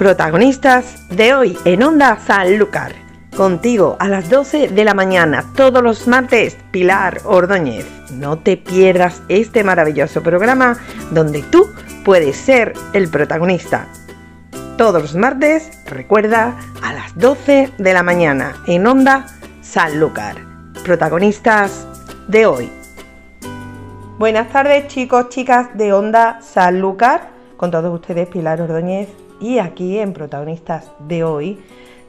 protagonistas de hoy en Onda Sanlúcar. Contigo a las 12 de la mañana, todos los martes, Pilar Ordóñez. No te pierdas este maravilloso programa donde tú puedes ser el protagonista. Todos los martes, recuerda, a las 12 de la mañana en Onda Sanlúcar. Protagonistas de hoy. Buenas tardes chicos, chicas de Onda Sanlúcar. Con todos ustedes, Pilar Ordóñez y aquí en protagonistas de hoy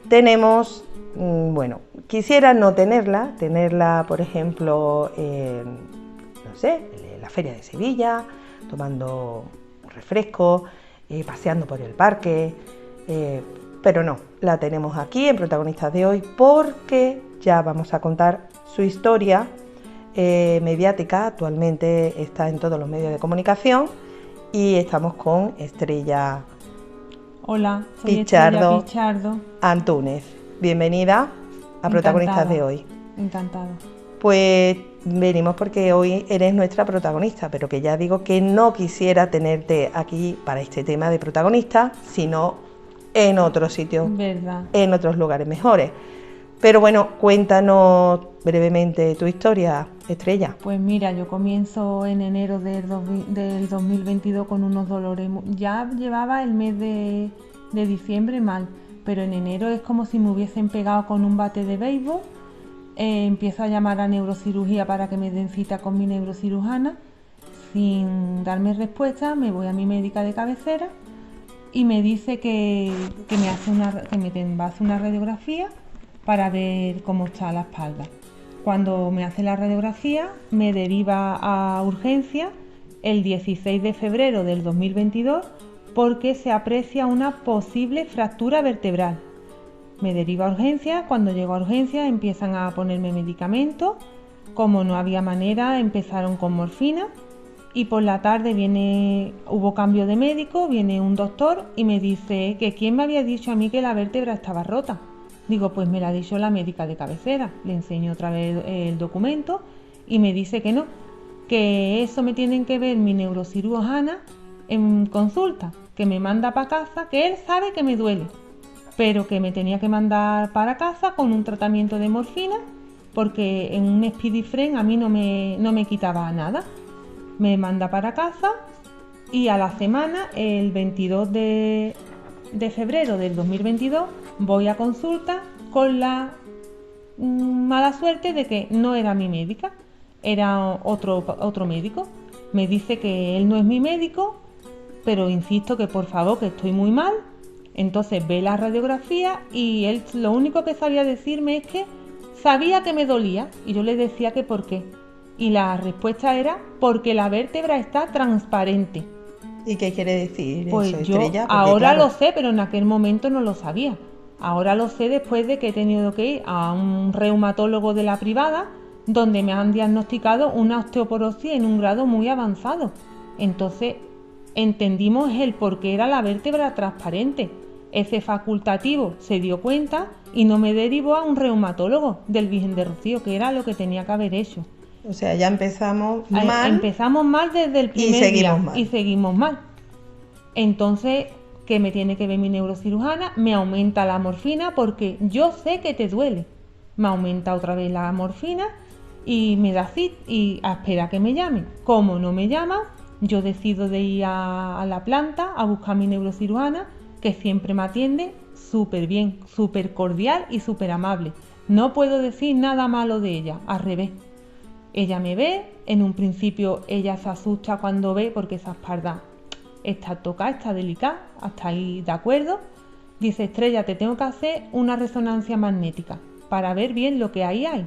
tenemos, mm, bueno, quisiera no tenerla, tenerla por ejemplo, no sé, en la feria de Sevilla, tomando un refresco, eh, paseando por el parque, eh, pero no, la tenemos aquí en protagonistas de hoy porque ya vamos a contar su historia eh, mediática, actualmente está en todos los medios de comunicación y estamos con Estrella Hola, soy Pichardo, Pichardo Antúnez. Bienvenida a Protagonistas de hoy. Encantado. Pues venimos porque hoy eres nuestra protagonista, pero que ya digo que no quisiera tenerte aquí para este tema de protagonista, sino en otro sitio, en otros lugares mejores. Pero bueno, cuéntanos brevemente tu historia, Estrella. Pues mira, yo comienzo en enero del, 2022 con unos dolores. Ya llevaba el mes de, diciembre mal, pero en enero es como si me hubiesen pegado con un bate de béisbol. Eh, empiezo a llamar a neurocirugía para que me den cita con mi neurocirujana. Sin darme respuesta, me voy a mi médica de cabecera y me dice que, me hace una, que me va a hacer una radiografía para ver cómo está la espalda. Cuando me hace la radiografía, me deriva a urgencia el 16 de febrero del 2022 porque se aprecia una posible fractura vertebral. Me deriva a urgencia, cuando llego a urgencia empiezan a ponerme medicamentos, como no había manera empezaron con morfina y por la tarde viene hubo cambio de médico, viene un doctor y me dice que quién me había dicho a mí que la vértebra estaba rota. Digo, pues me la ha dicho la médica de cabecera. Le enseño otra vez el documento y me dice que no, que eso me tienen que ver mi neurocirujana en consulta, que me manda para casa, que él sabe que me duele, pero que me tenía que mandar para casa con un tratamiento de morfina, porque en un Speedy a mí no me, no me quitaba nada. Me manda para casa y a la semana, el 22 de, de febrero del 2022, voy a consulta con la mm, mala suerte de que no era mi médica, era otro, otro médico. Me dice que él no es mi médico, pero insisto que por favor que estoy muy mal. Entonces ve la radiografía y él lo único que sabía decirme es que sabía que me dolía y yo le decía que por qué. Y la respuesta era porque la vértebra está transparente. ¿Y qué quiere decir pues yo ahora lo sé, pero en aquel momento no lo sabía. Ahora lo sé después de que he tenido que ir a un reumatólogo de la privada donde me han diagnosticado una osteoporosis en un grado muy avanzado. Entonces entendimos el por qué era la vértebra transparente. Ese facultativo se dio cuenta y no me derivó a un reumatólogo del Virgen de Rocío, que era lo que tenía que haber hecho. O sea, ya empezamos mal. Empezamos mal desde el primer día y seguimos mal. Entonces que me tiene que ver mi neurocirujana, me aumenta la morfina porque yo sé que te duele. Me aumenta otra vez la morfina y me da cit y espera que me llame. Como no me llama, yo decido de ir a, la planta a buscar a mi neurocirujana, que siempre me atiende súper bien, súper cordial y súper amable. No puedo decir nada malo de ella, al revés. Ella me ve, en un principio ella se asusta cuando ve porque esa espalda está tocada, está delicada, hasta ahí de acuerdo. Dice, Estrella, te tengo que hacer una resonancia magnética para ver bien lo que ahí hay.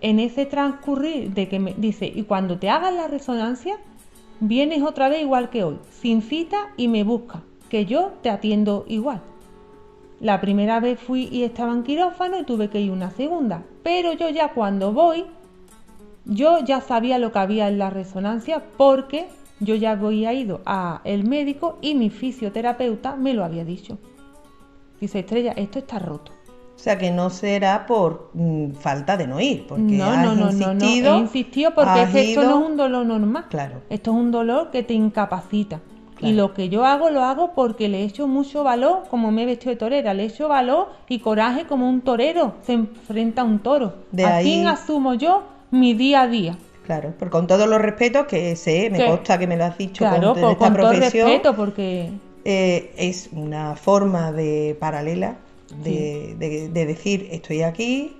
En ese transcurrir de que me dice, y cuando te hagas la resonancia, vienes otra vez igual que hoy, sin cita y me busca, que yo te atiendo igual. La primera vez fui y estaba en quirófano y tuve que ir una segunda, pero yo ya cuando voy, yo ya sabía lo que había en la resonancia porque yo ya había ido a el médico y mi fisioterapeuta me lo había dicho. Dice, Estrella, esto está roto. O sea que no será por mm, falta de no ir, porque no, no, no, no, no, he insistido porque esto no es un dolor normal. Claro. Esto es un dolor que te incapacita. Y lo que yo hago, lo hago porque le echo mucho valor, como me he vestido de torera, le echo valor y coraje como un torero se enfrenta a un toro. De ahí... asumo yo mi día a día. Claro, por con todos los respetos que sé, me consta que me lo has dicho claro, con, esta todo respeto porque eh, es una forma de paralela de, decir estoy aquí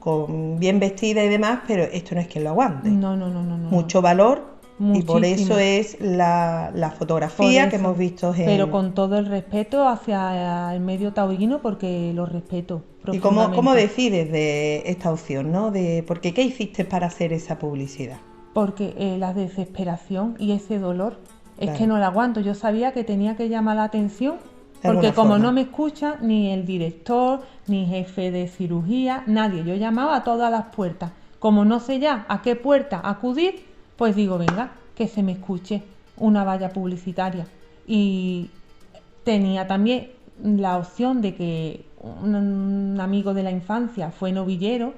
con bien vestida y demás, pero esto no es que lo aguante. No, no, no, no. Mucho valor y por eso es la, fotografía que hemos visto en... Pero con todo el respeto hacia el medio taurino porque lo respeto. ¿Y cómo, cómo, decides de esta opción? ¿no? De, porque, ¿Qué hiciste para hacer esa publicidad? Porque eh, la desesperación y ese dolor es que no la aguanto. Yo sabía que tenía que llamar la atención porque como no me escucha ni el director, ni jefe de cirugía, nadie. Yo llamaba a todas las puertas. Como no sé ya a qué puerta acudir, pues digo, venga, que se me escuche una valla publicitaria. Y tenía también la opción de que un, amigo de la infancia fue novillero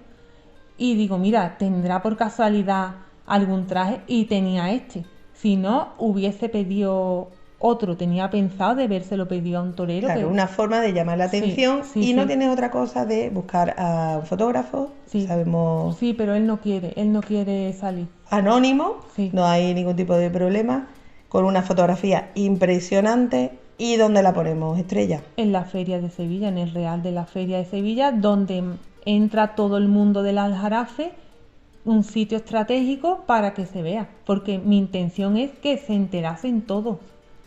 y digo, mira, tendrá por casualidad algún traje y tenía este. Si no, hubiese pedido otro, tenía pensado de lo pedido a un torero. Claro, una forma de llamar la atención y no tiene otra cosa de buscar a un fotógrafo. Sí. Sabemos. Sí, pero él no quiere, él no quiere salir. Anónimo, no hay ningún tipo de problema, con una fotografía impresionante. ¿Y dónde la ponemos, Estrella? En la Feria de Sevilla, en el Real de la Feria de Sevilla, donde entra todo el mundo del Aljarafe un sitio estratégico para que se vea, porque mi intención es que se enterasen todos.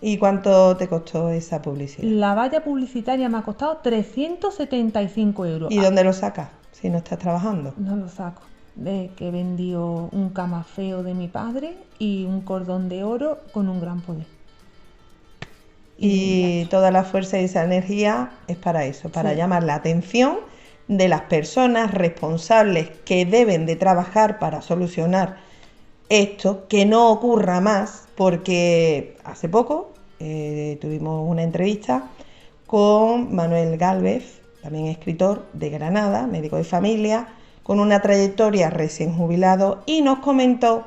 ¿Y cuánto te costó esa publicidad? La valla publicitaria me ha costado 375 euros. ¿Y dónde lo sacas si no estás trabajando? No lo saco. De que vendió un camafeo de mi padre y un cordón de oro con un gran poder. Y, toda la fuerza y esa energía es para eso, para llamar la atención de las personas responsables que deben de trabajar para solucionar esto, que no ocurra más, porque hace poco eh, tuvimos una entrevista con Manuel Galvez, también escritor de Granada, médico de familia, con una trayectoria recién jubilado y nos comentó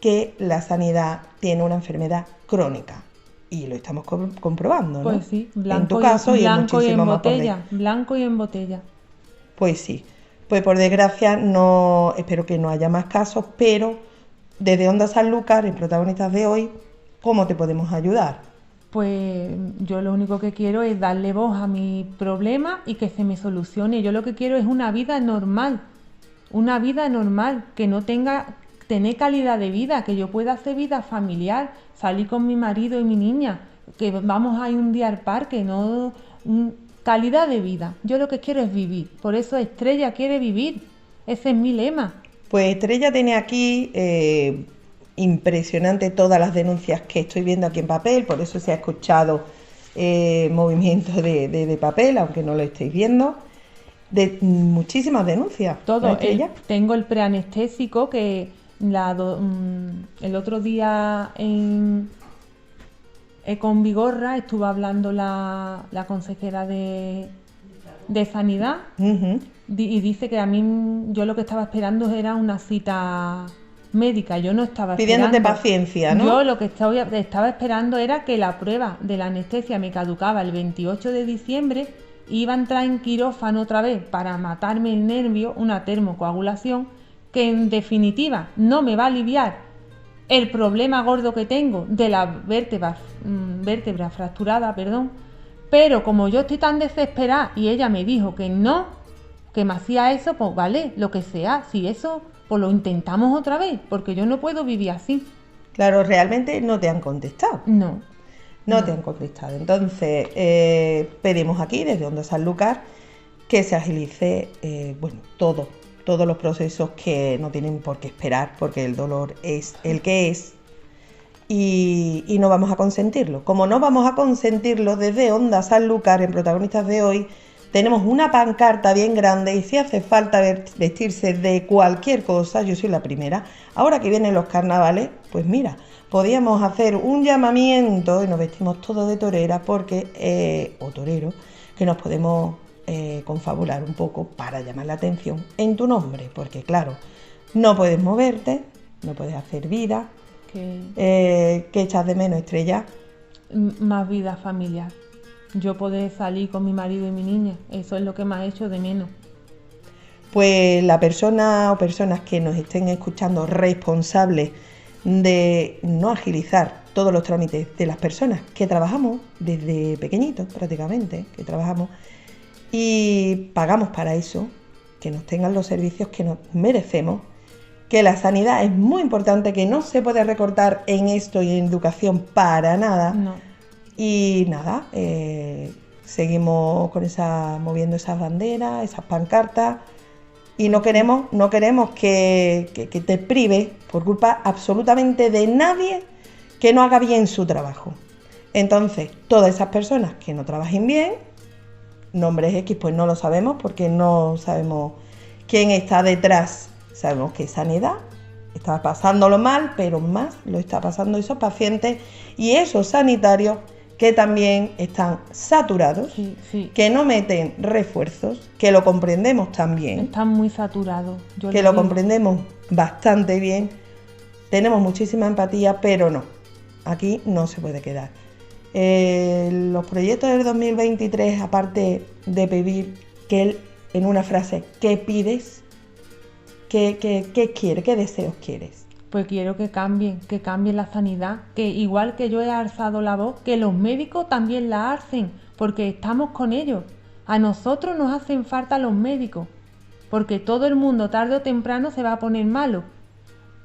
que la sanidad tiene una enfermedad crónica. Y lo estamos comprobando, ¿no? Pues sí, blanco, en tu caso, y, blanco y en botella, blanco y en botella. Pues sí. Pues por desgracia no, espero que no haya más casos, pero desde Onda Sanlúcar, en protagonistas de hoy, ¿cómo te podemos ayudar? Pues yo lo único que quiero es darle voz a mi problema y que se me solucione. Yo lo que quiero es una vida normal, una vida normal, que no tenga, tener calidad de vida, que yo pueda hacer vida familiar, salir con mi marido y mi niña, que vamos a ir un día al parque, no Calidad de vida. Yo lo que quiero es vivir. Por eso Estrella quiere vivir. Ese es mi lema. Pues Estrella tiene aquí eh, impresionante todas las denuncias que estoy viendo aquí en papel. Por eso se ha escuchado eh, movimiento de, papel, aunque no lo estéis viendo. De muchísimas denuncias. Todo. tengo el preanestésico que la mm, el otro día en eh, con Vigorra estuvo hablando la, consejera de, Sanidad y dice que a mí yo lo que estaba esperando era una cita médica. Yo no estaba Pidiéndote paciencia, ¿no? Yo lo que estaba, estaba esperando era que la prueba de la anestesia me caducaba el 28 de diciembre iba a entrar en quirófano otra vez para matarme el nervio, una termocoagulación, que en definitiva no me va a aliviar el problema gordo que tengo de la vértebra, mm, vértebra fracturada, perdón, pero como yo estoy tan desesperada y ella me dijo que no, que me hacía eso, pues vale, lo que sea, si eso, pues lo intentamos otra vez, porque yo no puedo vivir así. Claro, realmente no te han contestado. No. No, te han contestado. Entonces, eh, pedimos aquí, desde Onda Sanlúcar, que se agilice, eh, bueno, todo, todos los procesos que no tienen por qué esperar porque el dolor es el que es y, no vamos a consentirlo. Como no vamos a consentirlo desde Onda Sanlúcar en protagonistas de hoy, tenemos una pancarta bien grande y si hace falta vestirse de cualquier cosa, yo soy la primera. Ahora que vienen los carnavales, pues mira, podíamos hacer un llamamiento y nos vestimos todos de torera porque, eh, o torero, que nos podemos eh, confabular un poco para llamar la atención en tu nombre, porque claro, no puedes moverte, no puedes hacer vida. ¿Qué, eh, echas de menos, Estrella? más vida familiar. Yo poder salir con mi marido y mi niña, eso es lo que me ha hecho de menos. Pues la persona o personas que nos estén escuchando responsables de no agilizar todos los trámites de las personas que trabajamos desde pequeñitos prácticamente, que trabajamos y pagamos para eso, que nos tengan los servicios que nos merecemos, que la sanidad es muy importante, que no se puede recortar en esto y en educación para nada. Y nada, eh, seguimos con esa, moviendo esas banderas, esas pancartas, y no queremos, no queremos que, que te prive por culpa absolutamente de nadie que no haga bien su trabajo. Entonces, todas esas personas que no trabajen bien, nombres X, pues no lo sabemos porque no sabemos quién está detrás. Sabemos que sanidad está pasándolo mal, pero más lo está pasando esos pacientes y esos sanitarios que también están saturados, que no meten refuerzos, que lo comprendemos también. Están muy saturados. que lo comprendemos bastante bien. Tenemos muchísima empatía, pero no. Aquí no se puede quedar. Eh, los proyectos del 2023, aparte de pedir que él, en una frase, ¿qué pides? ¿Qué, qué, qué quieres? ¿Qué deseos quieres? Pues quiero que cambien, que cambie la sanidad, que igual que yo he alzado la voz, que los médicos también la alcen, porque estamos con ellos. A nosotros nos hacen falta los médicos, porque todo el mundo tarde o temprano se va a poner malo.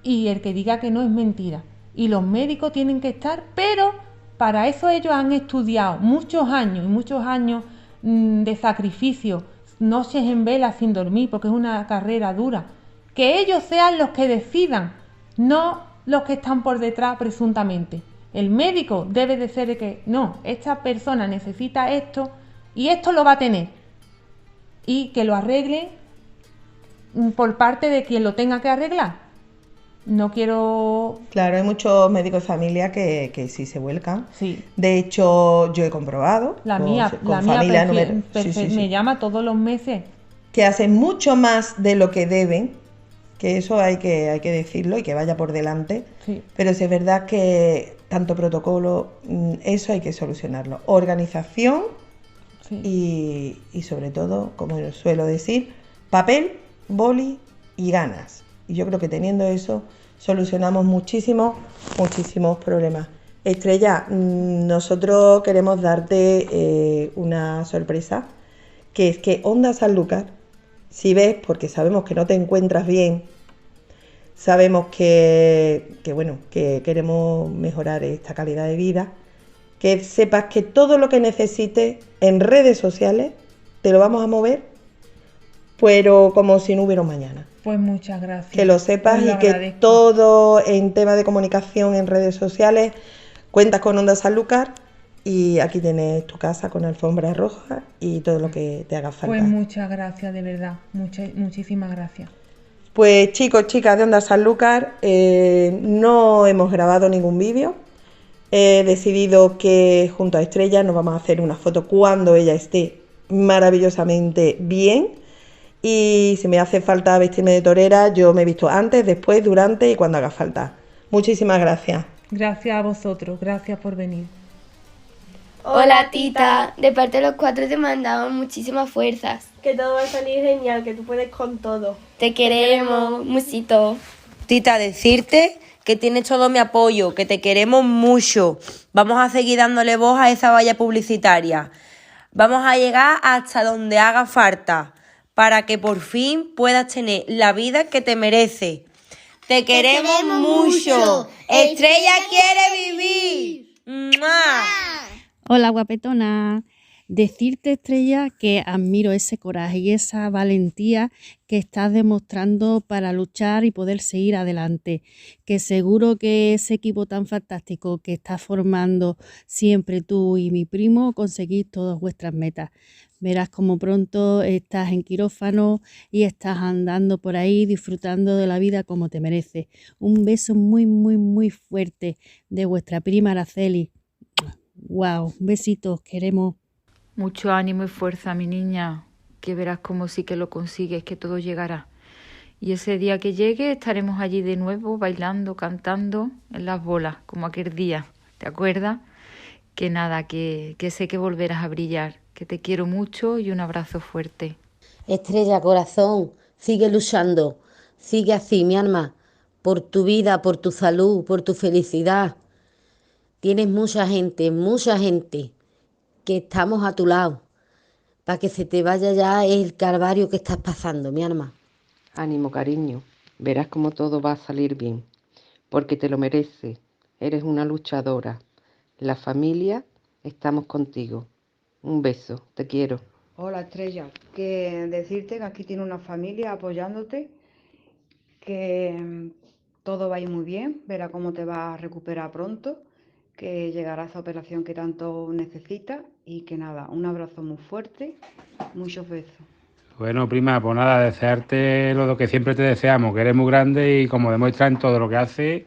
Y el que diga que no es mentira. Y los médicos tienen que estar, pero para eso ellos han estudiado muchos años y muchos años mm, de sacrificio, noches en vela sin dormir, porque es una carrera dura. Que ellos sean los que decidan, no los que están por detrás presuntamente. El médico debe de ser el que, no, esta persona necesita esto y esto lo va a tener. Y que lo arregle mm, por parte de quien lo tenga que arreglar no quiero... Claro, hay muchos médicos de familia que, que sí se vuelcan. Sí. De hecho, yo he comprobado. La mía, la familia me llama todos los meses. Que hacen mucho más de lo que deben, que eso hay que, hay que decirlo y que vaya por delante. Sí. Pero si es verdad que tanto protocolo, mm, eso hay que solucionarlo. Organización y, y sobre todo, como suelo decir, papel, boli y ganas. Y yo creo que teniendo eso solucionamos muchísimos, muchísimos problemas. Estrella, mm, nosotros queremos darte eh, una sorpresa, que es que Onda Sanlúcar, si ves, porque sabemos que no te encuentras bien, sabemos que, que, bueno, que queremos mejorar esta calidad de vida, que sepas que todo lo que necesites en redes sociales te lo vamos a mover, pero como si no hubiera mañana. Pues muchas gracias. Que lo sepas y que todo en tema de comunicación en redes sociales cuentas con Onda Sanlúcar y aquí tienes tu casa con alfombra roja y todo lo que te haga falta. Pues muchas gracias, de verdad. Muchas, muchísimas gracias. Pues chicos, chicas de Onda Sanlúcar, eh, no hemos grabado ningún vídeo. He decidido que junto a Estrella nos vamos a hacer una foto cuando ella esté maravillosamente bien y si me hace falta vestirme de torera, yo me he visto antes, después, durante y cuando haga falta. Muchísimas gracias. Gracias a vosotros, gracias por venir. Hola tita, de parte de los cuatro te mandamos muchísimas fuerzas. Que todo va a salir genial, que tú puedes con todo. Te queremos, musito. Tita, decirte que tienes todo mi apoyo, que te queremos mucho. Vamos a seguir dándole voz a esa valla publicitaria. Vamos a llegar hasta donde haga falta para que por fin puedas tener la vida que te merece. Te, queremos, mucho. Estrella quiere vivir. Hola, guapetona. Decirte, Estrella, que admiro ese coraje y esa valentía que estás demostrando para luchar y poder seguir adelante. Que seguro que ese equipo tan fantástico que estás formando siempre tú y mi primo conseguís todas vuestras metas. Verás como pronto estás en quirófano y estás andando por ahí disfrutando de la vida como te mereces. Un beso muy, muy, muy fuerte de vuestra prima Araceli. Wow, besitos, queremos. Mucho ánimo y fuerza, mi niña, que verás como sí que lo consigues, que todo llegará. Y ese día que llegue estaremos allí de nuevo bailando, cantando en las bolas, como aquel día, ¿te acuerdas? que nada, que, que sé que volverás a brillar, que te quiero mucho y un abrazo fuerte. Estrella, corazón, sigue luchando, sigue así, mi alma, por tu vida, por tu salud, por tu felicidad. Tienes mucha gente, mucha gente que estamos a tu lado, para que se te vaya ya el calvario que estás pasando, mi alma. Ánimo, cariño, verás cómo todo va a salir bien, porque te lo mereces, eres una luchadora. La familia, estamos contigo. Un beso, te quiero. Hola Estrella, que decirte que aquí tiene una familia apoyándote, que todo va a ir muy bien, verá cómo te vas a recuperar pronto, que llegará esa operación que tanto necesitas y que nada, un abrazo muy fuerte, muchos besos. Bueno, prima, pues nada, desearte lo que siempre te deseamos, que eres muy grande y como demuestras en todo lo que haces,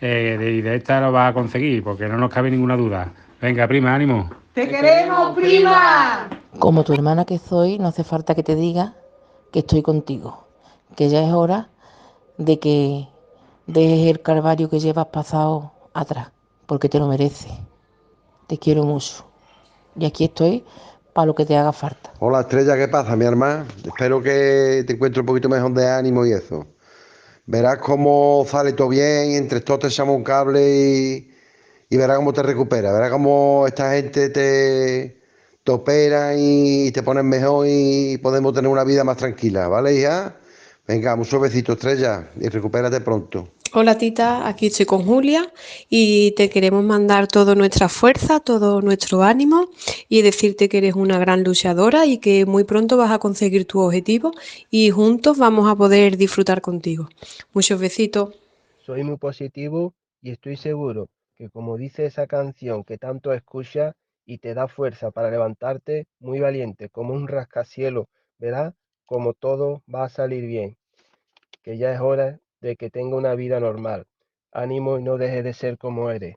eh, de, de esta lo vas a conseguir, porque no nos cabe ninguna duda. Venga, prima, ánimo. ¡Te queremos, prima! Como tu hermana que soy, no hace falta que te diga que estoy contigo, que ya es hora de que dejes el calvario que llevas pasado atrás, porque te lo mereces. Te quiero mucho. Y aquí estoy para lo que te haga falta. Hola Estrella, ¿qué pasa, mi hermana? Espero que te encuentres un poquito mejor de ánimo y eso. Verás cómo sale todo bien, entre todos te echamos un cable y, y verás cómo te recuperas. Verás cómo esta gente te, te opera y te pones mejor y podemos tener una vida más tranquila, ¿vale, hija? Venga, muchos besitos, Estrella, y recupérate pronto. Hola Tita, aquí estoy con Julia y te queremos mandar toda nuestra fuerza, todo nuestro ánimo y decirte que eres una gran luchadora y que muy pronto vas a conseguir tu objetivo y juntos vamos a poder disfrutar contigo. Muchos besitos. Soy muy positivo y estoy seguro que como dice esa canción que tanto escuchas y te da fuerza para levantarte, muy valiente, como un rascacielos, verás como todo va a salir bien, que ya es hora de que tenga una vida normal. Ánimo y no dejes de ser como eres.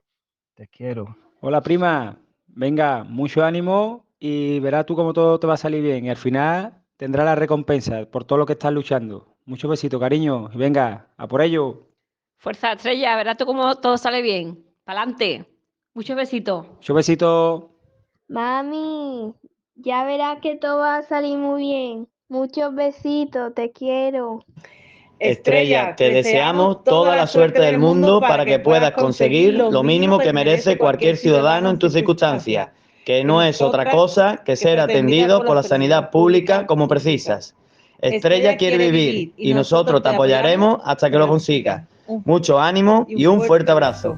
Te quiero. Hola prima, venga, mucho ánimo y verás tú cómo todo te va a salir bien y al final tendrás la recompensa por todo lo que estás luchando. Muchos besitos, cariño, y venga, a por ello. Fuerza, estrella, verás tú cómo todo sale bien. Pa'lante. Muchos besitos. Muchos besitos. Mami, ya verás que todo va a salir muy bien. Muchos besitos, te quiero. Estrella, te deseamos toda la suerte del mundo para que puedas conseguir lo mínimo que merece cualquier ciudadano en tus circunstancias, que no es otra cosa que ser atendido por la sanidad pública como precisas. Estrella quiere vivir y nosotros te apoyaremos hasta que lo consigas. Mucho ánimo y un fuerte abrazo.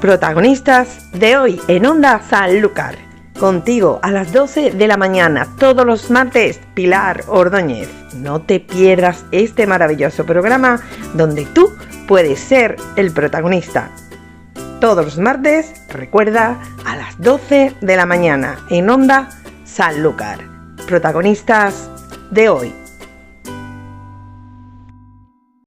Protagonistas de hoy en Onda Sanlúcar. Contigo a las 12 de la mañana, todos los martes, Pilar Ordóñez. No te pierdas este maravilloso programa donde tú puedes ser el protagonista. Todos los martes, recuerda, a las 12 de la mañana en Onda Sanlúcar. Protagonistas de hoy.